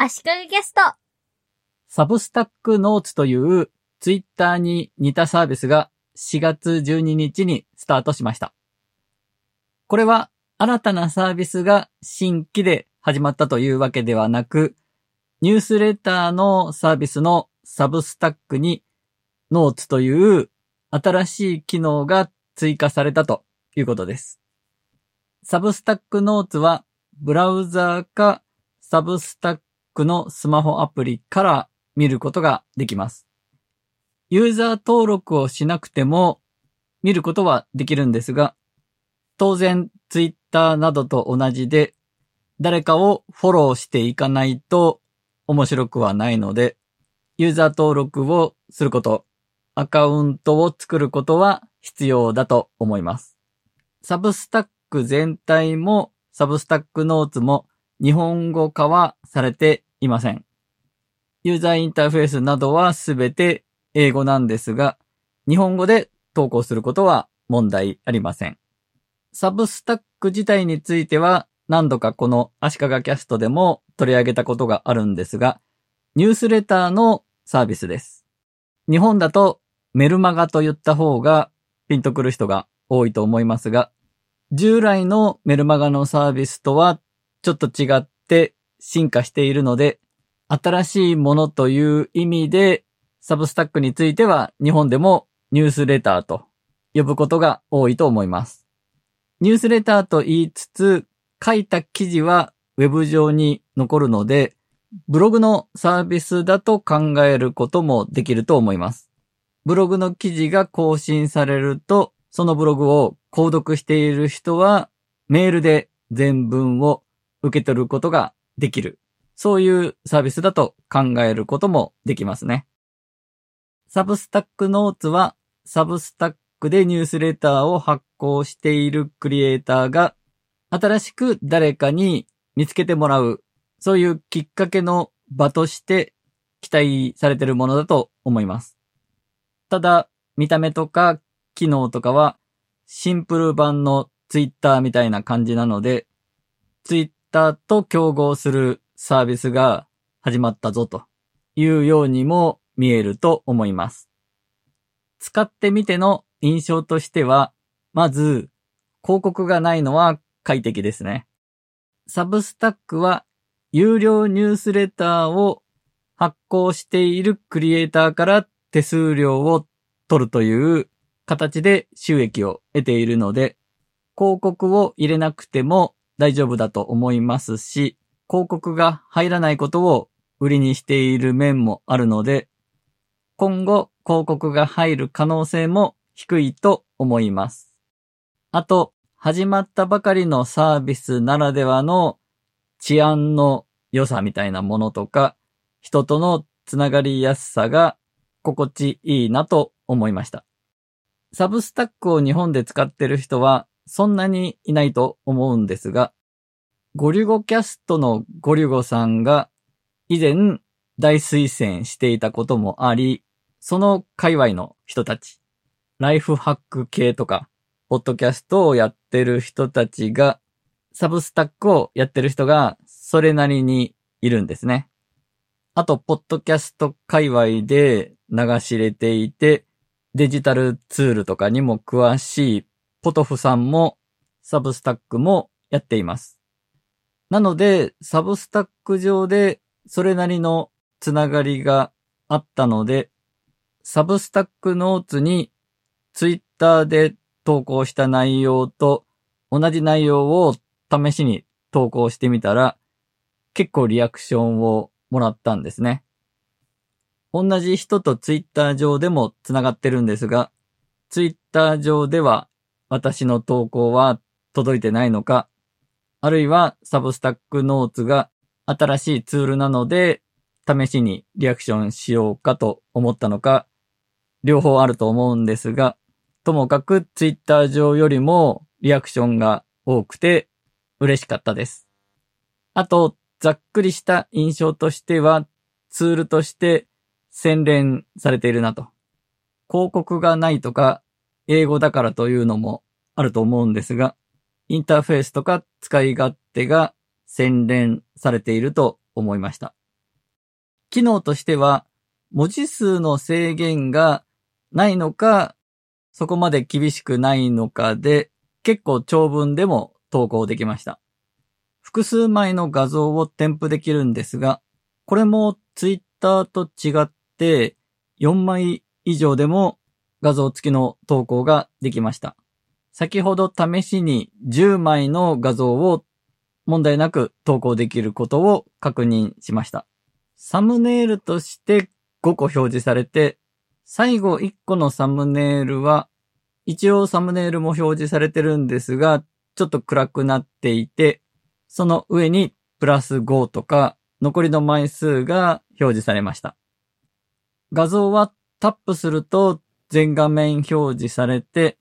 足利ゲスト。サブスタックノーツというツイッターに似たサービスが4月12日にスタートしました。これは新たなサービスが新規で始まったというわけではなく、ニュースレターのサービスのサブスタックにノーツという新しい機能が追加されたということです。サブスタックノーツはブラウザーかサブスタックのスマホアプリから見ることができます。ユーザー登録をしなくても見ることはできるんですが、当然ツイッターなどと同じで誰かをフォローしていかないと面白くはないので、ユーザー登録をすること、アカウントを作ることは必要だと思います。サブスタック全体もサブスタックノーツも日本語化はされていません。ユーザーインターフェースなどはすべて英語なんですが、日本語で投稿することは問題ありません。サブスタック自体については何度かこの足利キャストでも取り上げたことがあるんですが、ニュースレターのサービスです。日本だとメルマガと言った方がピンとくる人が多いと思いますが、従来のメルマガのサービスとはちょっと違って進化しているので、新しいものという意味で、サブスタックについては日本でもニュースレターと呼ぶことが多いと思います。ニュースレターと言いつつ、書いた記事はウェブ上に残るので、ブログのサービスだと考えることもできると思います。ブログの記事が更新されると、そのブログを購読している人はメールで全文を受け取ることができる。そういうサービスだと考えることもできますね。サブスタックノーツはサブスタックでニュースレターを発行しているクリエイターが新しく誰かに見つけてもらう、そういうきっかけの場として期待されているものだと思います。ただ、見た目とか機能とかはシンプル版のツイッターみたいな感じなので、ツイッターと競合するサービスが始まったぞというようにも見えると思います。使ってみての印象としては、まず広告がないのは快適ですね。サブスタックは有料ニュースレターを発行しているクリエイターから手数料を取るという形で収益を得ているので、広告を入れなくても大丈夫だと思いますし、広告が入らないことを売りにしている面もあるので、今後広告が入る可能性も低いと思います。あと、始まったばかりのサービスならではの治安の良さみたいなものとか、人とのつながりやすさが心地いいなと思いました。サブスタックを日本で使ってる人はそんなにいないと思うんですが、ゴリュゴキャストのゴリュゴさんが以前大推薦していたこともあり、その界隈の人たち、ライフハック系とか、ポッドキャストをやってる人たちが、サブスタックをやってる人がそれなりにいるんですね。あと、ポッドキャスト界隈で流し入れていて、デジタルツールとかにも詳しいポトフさんもサブスタックもやっています。なので、サブスタック上でそれなりのつながりがあったので、サブスタックノーツにツイッターで投稿した内容と同じ内容を試しに投稿してみたら、結構リアクションをもらったんですね。同じ人とツイッター上でもつながってるんですが、ツイッター上では私の投稿は届いてないのか、あるいはサブスタックノーツが新しいツールなので、試しにリアクションしようかと思ったのか、両方あると思うんですが、ともかくツイッター上よりもリアクションが多くて嬉しかったです。あと、ざっくりした印象としては、ツールとして洗練されているなと。広告がないとか、英語だからというのもあると思うんですが、インターフェースとか使い勝手が洗練されていると思いました。機能としては、文字数の制限がないのか、そこまで厳しくないのかで、結構長文でも投稿できました。複数枚の画像を添付できるんですが、これもツイッターと違って4枚以上でも画像付きの投稿ができました。先ほど試しに10枚の画像を問題なく投稿できることを確認しました。サムネイルとして5個表示されて、最後1個のサムネイルは、一応サムネイルも表示されてるんですが、ちょっと暗くなっていて、その上にプラス5とか、残りの枚数が表示されました。画像はタップすると全画面表示されて、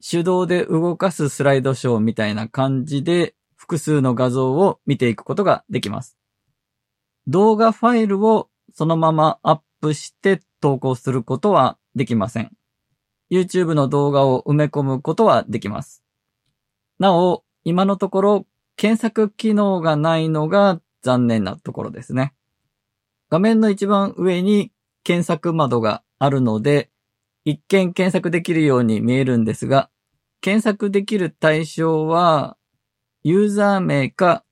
手動で動かすスライドショーみたいな感じで複数の画像を見ていくことができます。動画ファイルをそのままアップして投稿することはできません。YouTube の動画を埋め込むことはできます。なお、今のところ検索機能がないのが残念なところですね。画面の一番上に検索窓があるので、一見検索できるように見えるんですが、検索できる対象は、ユーザー名か、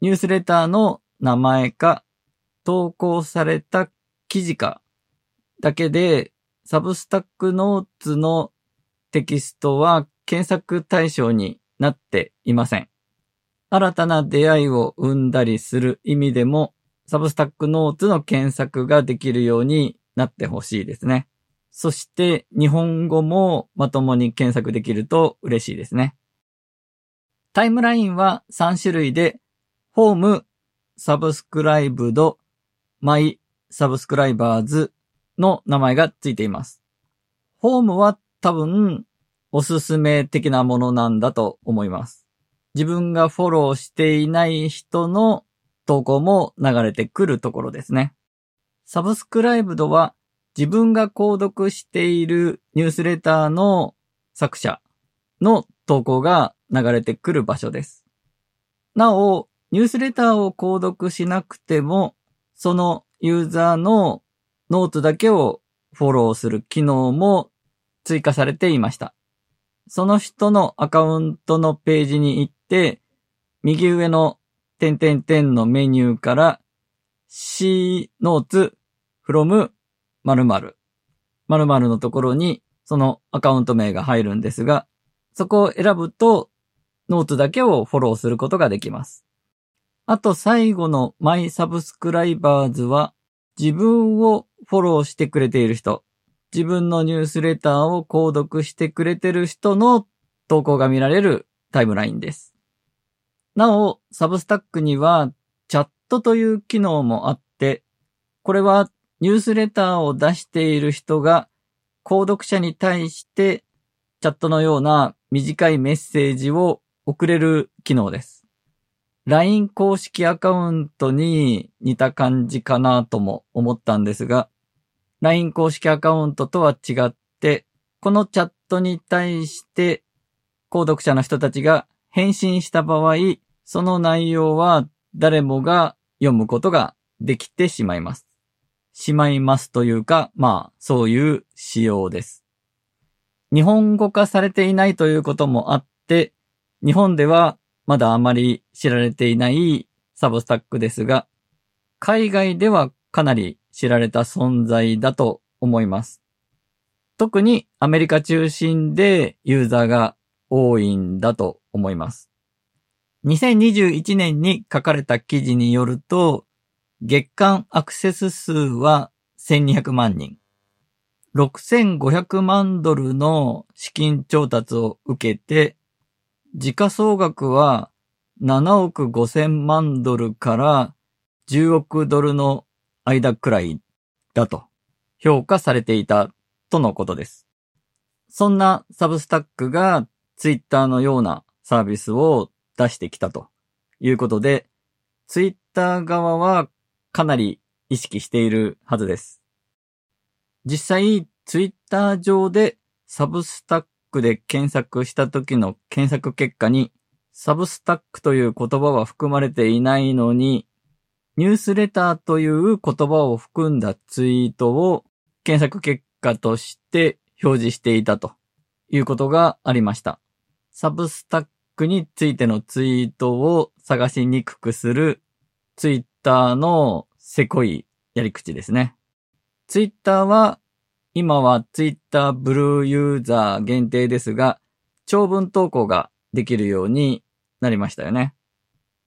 ニュースレターの名前か、投稿された記事か、だけで、サブスタックノーツのテキストは検索対象になっていません。新たな出会いを生んだりする意味でも、サブスタックノーツの検索ができるようになってほしいですね。そして日本語もまともに検索できると嬉しいですね。タイムラインは3種類で、ホーム、サブスクライブド、マイ、サブスクライバーズの名前がついています。ホームは多分、おすすめ的なものなんだと思います。自分がフォローしていない人の投稿も流れてくるところですね。サブスクライブドは自分が購読しているニュースレターの作者の投稿が流れてくる場所です。なお、ニュースレターを購読しなくても、そのユーザーのノートだけをフォローする機能も追加されていました。その人のアカウントのページに行って、右上の点々点のメニューから See notes from 〇〇〇〇のところにそのアカウント名が入るんですが、そこを選ぶとノートだけをフォローすることができます。あと最後のマイサブスクライバーズは自分をフォローしてくれている人、自分のニュースレターを購読してくれてる人の投稿が見られるタイムラインです。なお、サブスタックにはチャットという機能もあって、これはニュースレターを出している人が購読者に対してチャットのような短いメッセージを送れる機能です。LINE 公式アカウントに似た感じかなとも思ったんですが、LINE 公式アカウントとは違って、このチャットに対して購読者の人たちが返信した場合、その内容は誰もが読むことができてしまいます。しまいますというか、まあ、そういう仕様です。日本語化されていないということもあって、日本ではまだあまり知られていないサブスタックですが、海外ではかなり知られた存在だと思います。特にアメリカ中心でユーザーが多いんだと思います。2021年に書かれた記事によると、月間アクセス数は1200万人。6500万ドルの資金調達を受けて、時価総額は7億5000万ドルから10億ドルの間くらいだと評価されていたとのことです。そんなサブスタックがツイッターのようなサービスを出してきたということで、ツイッター側はかなり意識しているはずです。実際、ツイッター上でサブスタックで検索した時の検索結果に、サブスタックという言葉は含まれていないのに、ニュースレターという言葉を含んだツイートを検索結果として表示していたということがありました。サブスタックについてのツイートを探しにくくするツイッターのせこいやり口ですね。ツイッターは今はツイッターブルーユーザー限定ですが、長文投稿ができるようになりましたよね。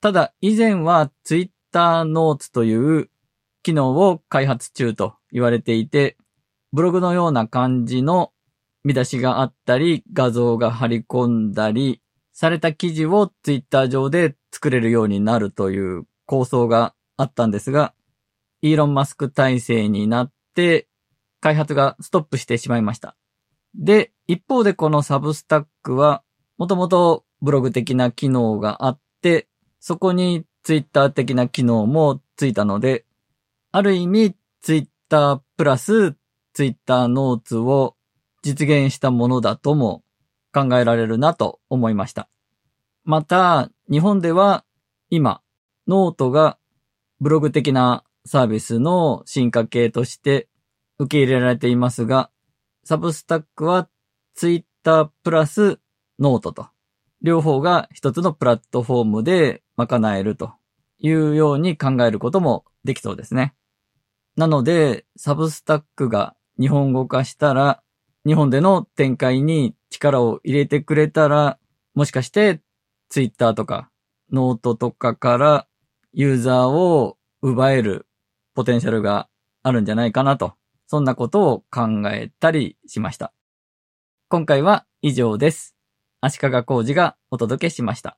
ただ以前はツイッターノーツという機能を開発中と言われていて、ブログのような感じの見出しがあったり、画像が貼り込んだり、された記事をツイッター上で作れるようになるという構想があったんですが、イーロン・マスク体制になって、開発がストップしてしまいました。で、一方でこのサブスタックは、もともとブログ的な機能があって、そこにツイッター的な機能もついたので、ある意味ツイッタープラスツイッターノーツを実現したものだとも考えられるなと思いました。また、日本では今、ノートがブログ的なサービスの進化系として受け入れられていますが、サブスタックはツイッタープラスノートと、両方が一つのプラットフォームで賄えるというように考えることもできそうですね。なので、サブスタックが日本語化したら、日本での展開に力を入れてくれたら、もしかしてツイッターとかノートとかからユーザーを奪えるポテンシャルがあるんじゃないかなと、そんなことを考えたりしました。今回は以上です。足利工事がお届けしました。